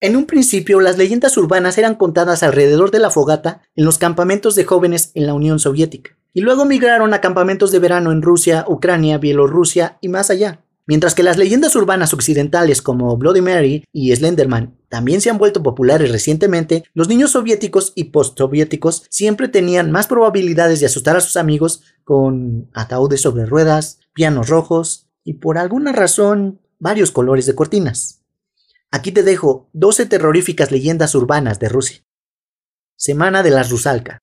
En un principio, las leyendas urbanas eran contadas alrededor de la fogata en los campamentos de jóvenes en la Unión Soviética, y luego migraron a campamentos de verano en Rusia, Ucrania, Bielorrusia y más allá. Mientras que las leyendas urbanas occidentales como Bloody Mary y Slenderman también se han vuelto populares recientemente, los niños soviéticos y postsoviéticos siempre tenían más probabilidades de asustar a sus amigos con ataúdes sobre ruedas, pianos rojos y por alguna razón varios colores de cortinas. Aquí te dejo 12 terroríficas leyendas urbanas de Rusia. Semana de las Rusalka.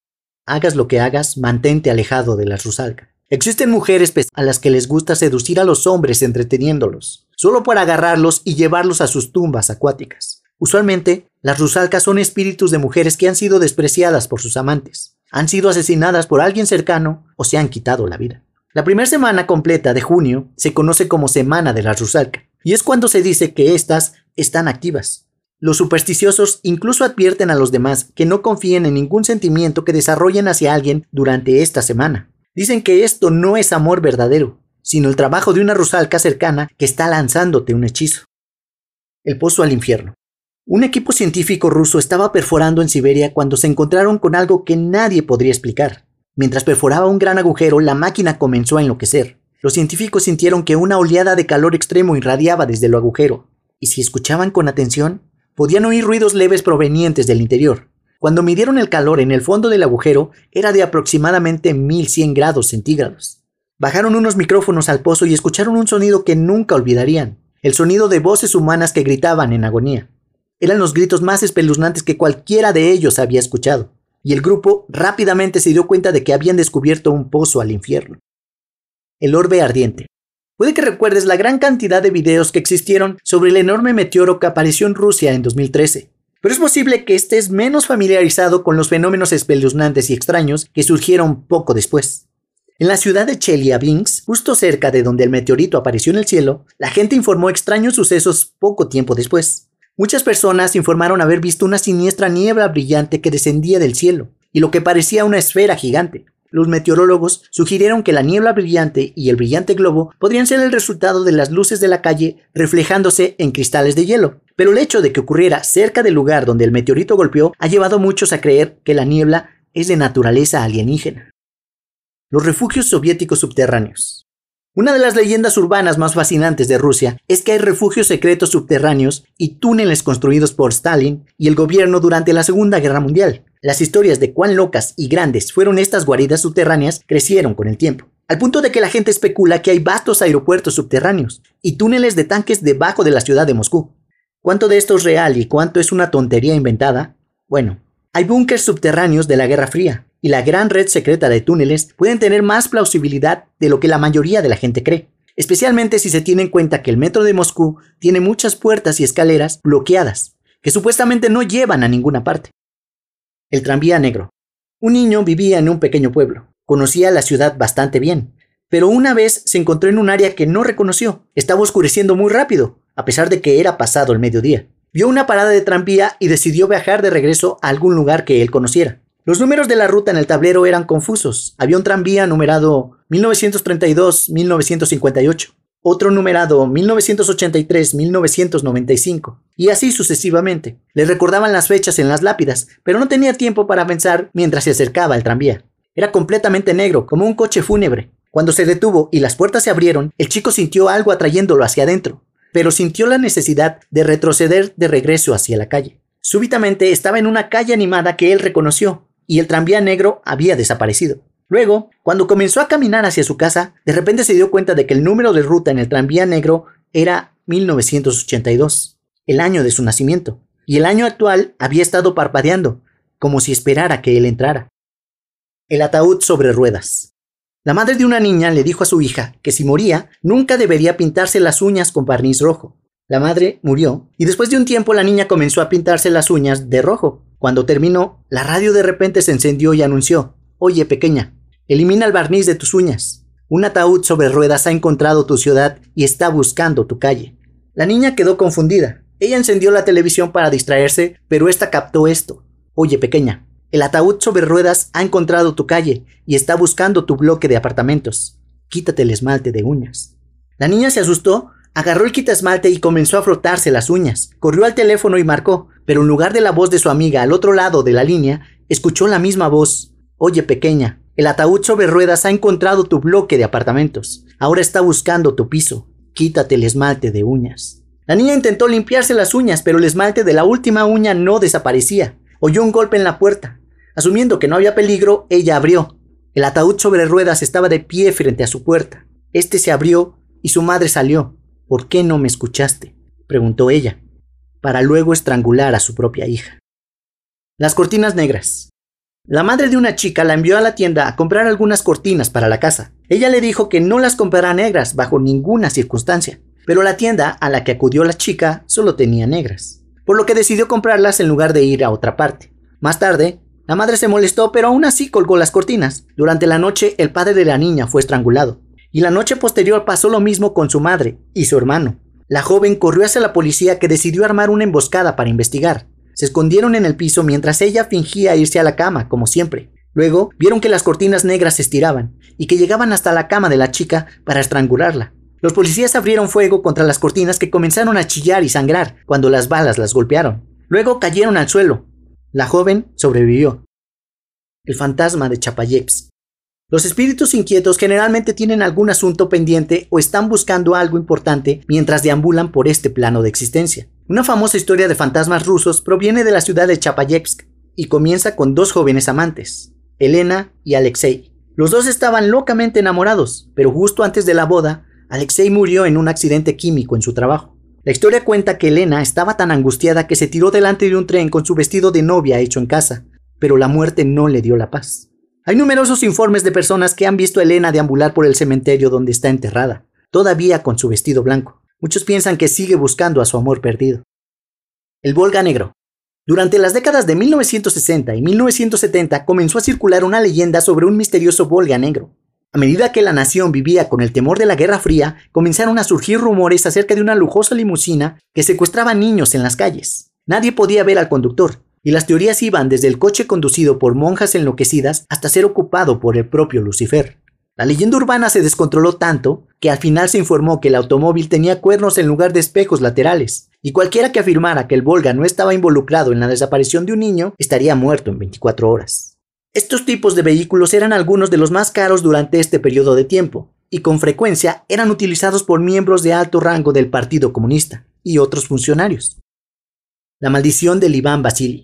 Hagas lo que hagas, mantente alejado de las Rusalka. Existen mujeres a las que les gusta seducir a los hombres entreteniéndolos, solo para agarrarlos y llevarlos a sus tumbas acuáticas. Usualmente, las rusalcas son espíritus de mujeres que han sido despreciadas por sus amantes, han sido asesinadas por alguien cercano o se han quitado la vida. La primera semana completa de junio se conoce como Semana de la Rusalka, y es cuando se dice que éstas están activas. Los supersticiosos incluso advierten a los demás que no confíen en ningún sentimiento que desarrollen hacia alguien durante esta semana. Dicen que esto no es amor verdadero, sino el trabajo de una rusalca cercana que está lanzándote un hechizo. El pozo al infierno. Un equipo científico ruso estaba perforando en Siberia cuando se encontraron con algo que nadie podría explicar. Mientras perforaba un gran agujero, la máquina comenzó a enloquecer. Los científicos sintieron que una oleada de calor extremo irradiaba desde el agujero, y si escuchaban con atención, podían oír ruidos leves provenientes del interior. Cuando midieron el calor en el fondo del agujero, era de aproximadamente 1100 grados centígrados. Bajaron unos micrófonos al pozo y escucharon un sonido que nunca olvidarían, el sonido de voces humanas que gritaban en agonía. Eran los gritos más espeluznantes que cualquiera de ellos había escuchado y el grupo rápidamente se dio cuenta de que habían descubierto un pozo al infierno. El orbe ardiente. Puede que recuerdes la gran cantidad de videos que existieron sobre el enorme meteoro que apareció en Rusia en 2013, pero es posible que estés menos familiarizado con los fenómenos espeluznantes y extraños que surgieron poco después. En la ciudad de Chelyabinsk, justo cerca de donde el meteorito apareció en el cielo, la gente informó extraños sucesos poco tiempo después. Muchas personas informaron haber visto una siniestra niebla brillante que descendía del cielo, y lo que parecía una esfera gigante. Los meteorólogos sugirieron que la niebla brillante y el brillante globo podrían ser el resultado de las luces de la calle reflejándose en cristales de hielo. Pero el hecho de que ocurriera cerca del lugar donde el meteorito golpeó ha llevado a muchos a creer que la niebla es de naturaleza alienígena. Los refugios soviéticos subterráneos. Una de las leyendas urbanas más fascinantes de Rusia es que hay refugios secretos subterráneos y túneles construidos por Stalin y el gobierno durante la Segunda Guerra Mundial. Las historias de cuán locas y grandes fueron estas guaridas subterráneas crecieron con el tiempo, al punto de que la gente especula que hay vastos aeropuertos subterráneos y túneles de tanques debajo de la ciudad de Moscú. ¿Cuánto de esto es real y cuánto es una tontería inventada? Bueno, hay búnkers subterráneos de la Guerra Fría, y la gran red secreta de túneles pueden tener más plausibilidad de lo que la mayoría de la gente cree, especialmente si se tiene en cuenta que el metro de Moscú tiene muchas puertas y escaleras bloqueadas, que supuestamente no llevan a ninguna parte. El tranvía negro. Un niño vivía en un pequeño pueblo, conocía la ciudad bastante bien, pero una vez se encontró en un área que no reconoció, estaba oscureciendo muy rápido, a pesar de que era pasado el mediodía. Vio una parada de tranvía y decidió viajar de regreso a algún lugar que él conociera. Los números de la ruta en el tablero eran confusos. Había un tranvía numerado 1932-1958, otro numerado 1983-1995, y así sucesivamente. Le recordaban las fechas en las lápidas, pero no tenía tiempo para pensar mientras se acercaba al tranvía. Era completamente negro, como un coche fúnebre. Cuando se detuvo y las puertas se abrieron, el chico sintió algo atrayéndolo hacia adentro, pero sintió la necesidad de retroceder de regreso hacia la calle. Súbitamente estaba en una calle animada que él reconoció, y el tranvía negro había desaparecido. Luego, cuando comenzó a caminar hacia su casa, de repente se dio cuenta de que el número de ruta en el tranvía negro era 1982, el año de su nacimiento, y el año actual había estado parpadeando, como si esperara que él entrara. El ataúd sobre ruedas. La madre de una niña le dijo a su hija que si moría, nunca debería pintarse las uñas con barniz rojo. La madre murió, y después de un tiempo la niña comenzó a pintarse las uñas de rojo, cuando terminó, la radio de repente se encendió y anunció, Oye pequeña, elimina el barniz de tus uñas. Un ataúd sobre ruedas ha encontrado tu ciudad y está buscando tu calle. La niña quedó confundida. Ella encendió la televisión para distraerse, pero esta captó esto. Oye pequeña, el ataúd sobre ruedas ha encontrado tu calle y está buscando tu bloque de apartamentos. Quítate el esmalte de uñas. La niña se asustó Agarró el quitasmalte y comenzó a frotarse las uñas. Corrió al teléfono y marcó, pero en lugar de la voz de su amiga al otro lado de la línea, escuchó la misma voz. Oye, pequeña, el ataúd sobre ruedas ha encontrado tu bloque de apartamentos. Ahora está buscando tu piso. Quítate el esmalte de uñas. La niña intentó limpiarse las uñas, pero el esmalte de la última uña no desaparecía. Oyó un golpe en la puerta. Asumiendo que no había peligro, ella abrió. El ataúd sobre ruedas estaba de pie frente a su puerta. Este se abrió y su madre salió. ¿Por qué no me escuchaste? preguntó ella, para luego estrangular a su propia hija. Las cortinas negras. La madre de una chica la envió a la tienda a comprar algunas cortinas para la casa. Ella le dijo que no las comprara negras bajo ninguna circunstancia, pero la tienda a la que acudió la chica solo tenía negras, por lo que decidió comprarlas en lugar de ir a otra parte. Más tarde, la madre se molestó, pero aún así colgó las cortinas. Durante la noche, el padre de la niña fue estrangulado y la noche posterior pasó lo mismo con su madre y su hermano. La joven corrió hacia la policía que decidió armar una emboscada para investigar. Se escondieron en el piso mientras ella fingía irse a la cama, como siempre. Luego vieron que las cortinas negras se estiraban y que llegaban hasta la cama de la chica para estrangularla. Los policías abrieron fuego contra las cortinas que comenzaron a chillar y sangrar cuando las balas las golpearon. Luego cayeron al suelo. La joven sobrevivió. El fantasma de Chapayeps. Los espíritus inquietos generalmente tienen algún asunto pendiente o están buscando algo importante mientras deambulan por este plano de existencia. Una famosa historia de fantasmas rusos proviene de la ciudad de Chapayevsk y comienza con dos jóvenes amantes, Elena y Alexei. Los dos estaban locamente enamorados, pero justo antes de la boda, Alexei murió en un accidente químico en su trabajo. La historia cuenta que Elena estaba tan angustiada que se tiró delante de un tren con su vestido de novia hecho en casa, pero la muerte no le dio la paz. Hay numerosos informes de personas que han visto a Elena deambular por el cementerio donde está enterrada, todavía con su vestido blanco. Muchos piensan que sigue buscando a su amor perdido. El Volga Negro. Durante las décadas de 1960 y 1970 comenzó a circular una leyenda sobre un misterioso Volga Negro. A medida que la nación vivía con el temor de la Guerra Fría, comenzaron a surgir rumores acerca de una lujosa limusina que secuestraba niños en las calles. Nadie podía ver al conductor, y las teorías iban desde el coche conducido por monjas enloquecidas hasta ser ocupado por el propio Lucifer. La leyenda urbana se descontroló tanto que al final se informó que el automóvil tenía cuernos en lugar de espejos laterales, y cualquiera que afirmara que el Volga no estaba involucrado en la desaparición de un niño estaría muerto en 24 horas. Estos tipos de vehículos eran algunos de los más caros durante este periodo de tiempo, y con frecuencia eran utilizados por miembros de alto rango del Partido Comunista y otros funcionarios. La maldición del Iván Basili.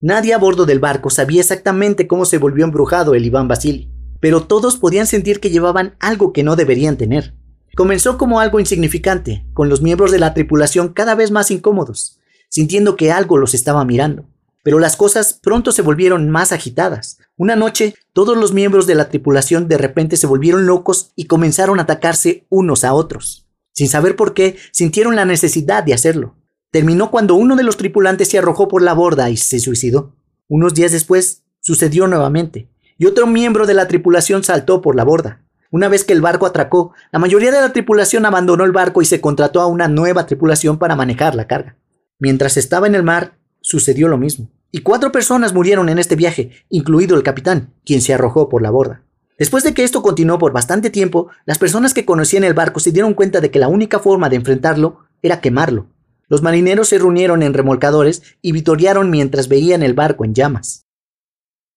Nadie a bordo del barco sabía exactamente cómo se volvió embrujado el Iván Basili, pero todos podían sentir que llevaban algo que no deberían tener. Comenzó como algo insignificante, con los miembros de la tripulación cada vez más incómodos, sintiendo que algo los estaba mirando. Pero las cosas pronto se volvieron más agitadas. Una noche, todos los miembros de la tripulación de repente se volvieron locos y comenzaron a atacarse unos a otros. Sin saber por qué, sintieron la necesidad de hacerlo terminó cuando uno de los tripulantes se arrojó por la borda y se suicidó. Unos días después, sucedió nuevamente, y otro miembro de la tripulación saltó por la borda. Una vez que el barco atracó, la mayoría de la tripulación abandonó el barco y se contrató a una nueva tripulación para manejar la carga. Mientras estaba en el mar, sucedió lo mismo, y cuatro personas murieron en este viaje, incluido el capitán, quien se arrojó por la borda. Después de que esto continuó por bastante tiempo, las personas que conocían el barco se dieron cuenta de que la única forma de enfrentarlo era quemarlo, los marineros se reunieron en remolcadores y vitorearon mientras veían el barco en llamas.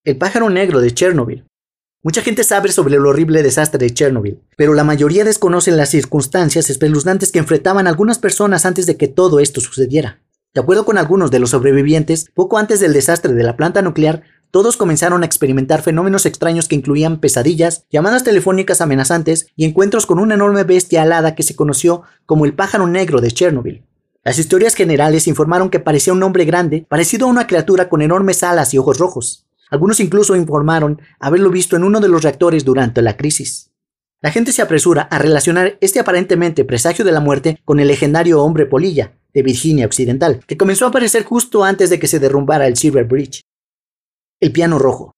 El pájaro negro de Chernobyl. Mucha gente sabe sobre el horrible desastre de Chernobyl, pero la mayoría desconocen las circunstancias espeluznantes que enfrentaban algunas personas antes de que todo esto sucediera. De acuerdo con algunos de los sobrevivientes, poco antes del desastre de la planta nuclear, todos comenzaron a experimentar fenómenos extraños que incluían pesadillas, llamadas telefónicas amenazantes y encuentros con una enorme bestia alada que se conoció como el pájaro negro de Chernobyl. Las historias generales informaron que parecía un hombre grande, parecido a una criatura con enormes alas y ojos rojos. Algunos incluso informaron haberlo visto en uno de los reactores durante la crisis. La gente se apresura a relacionar este aparentemente presagio de la muerte con el legendario hombre polilla de Virginia Occidental, que comenzó a aparecer justo antes de que se derrumbara el Silver Bridge. El piano rojo.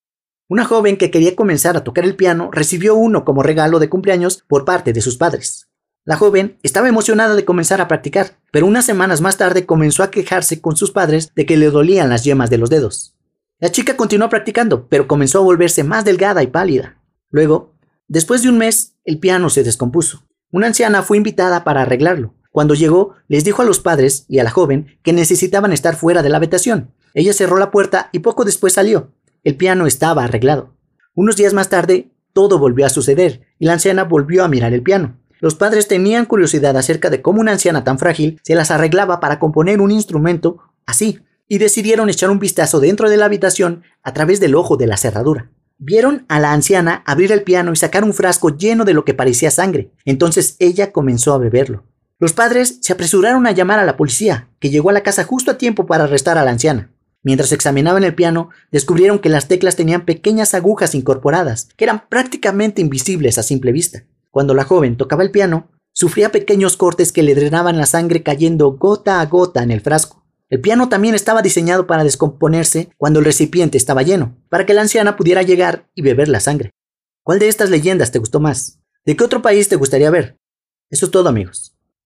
Una joven que quería comenzar a tocar el piano recibió uno como regalo de cumpleaños por parte de sus padres. La joven estaba emocionada de comenzar a practicar, pero unas semanas más tarde comenzó a quejarse con sus padres de que le dolían las yemas de los dedos. La chica continuó practicando, pero comenzó a volverse más delgada y pálida. Luego, después de un mes, el piano se descompuso. Una anciana fue invitada para arreglarlo, Cuando llegó, les dijo a los padres y a la joven que necesitaban estar fuera de la habitación. Ella cerró la puerta y poco después salió. El piano estaba arreglado. Unos días más tarde, todo volvió a suceder y la anciana volvió a mirar el piano. Los padres tenían curiosidad acerca de cómo una anciana tan frágil se las arreglaba para componer un instrumento así, y decidieron echar un vistazo dentro de la habitación a través del ojo de la cerradura. Vieron a la anciana abrir el piano y sacar un frasco lleno de lo que parecía sangre. Entonces ella comenzó a beberlo. Los padres se apresuraron a llamar a la policía, que llegó a la casa justo a tiempo para arrestar a la anciana. Mientras examinaban el piano, descubrieron que las teclas tenían pequeñas agujas incorporadas, que eran prácticamente invisibles a simple vista. Cuando la joven tocaba el piano, sufría pequeños cortes que le drenaban la sangre cayendo gota a gota en el frasco. El piano también estaba diseñado para descomponerse cuando el recipiente estaba lleno, para que la anciana pudiera llegar y beber la sangre. ¿Cuál de estas leyendas te gustó más? ¿De qué otro país te gustaría ver? Eso es todo amigos.